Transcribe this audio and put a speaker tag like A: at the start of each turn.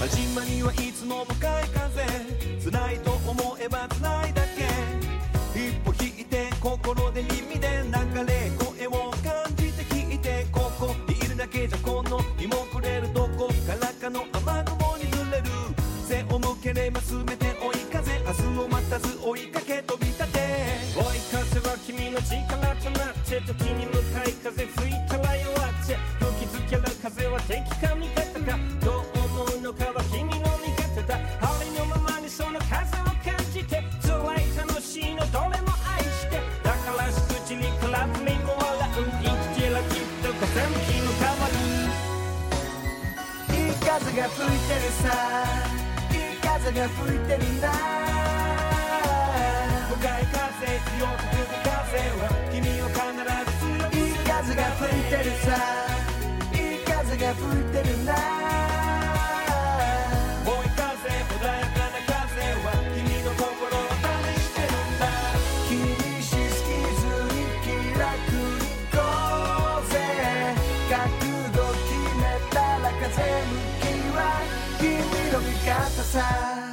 A: 始まりはいつも向かい風辛いと思えば辛いだけ。一歩引いて心で耳で流れ声を感じて聞いてここにいるだけじゃこの日も暮れるどこからかの雨雲にずれる。背を向ければ全て追い風明日を待たず追いかけ飛び立て。
B: 追い風は君の力となって時に向かい風吹いたら弱って。吹きつける風は敵か味う生きてりゃきっと風向きの変わる
A: いい風が吹いてるさいい風が吹いてるな向かい風強く吹く風は君を必ずいい風が吹いてるさ。いい風が吹いてるな。風向きは君の味方さ。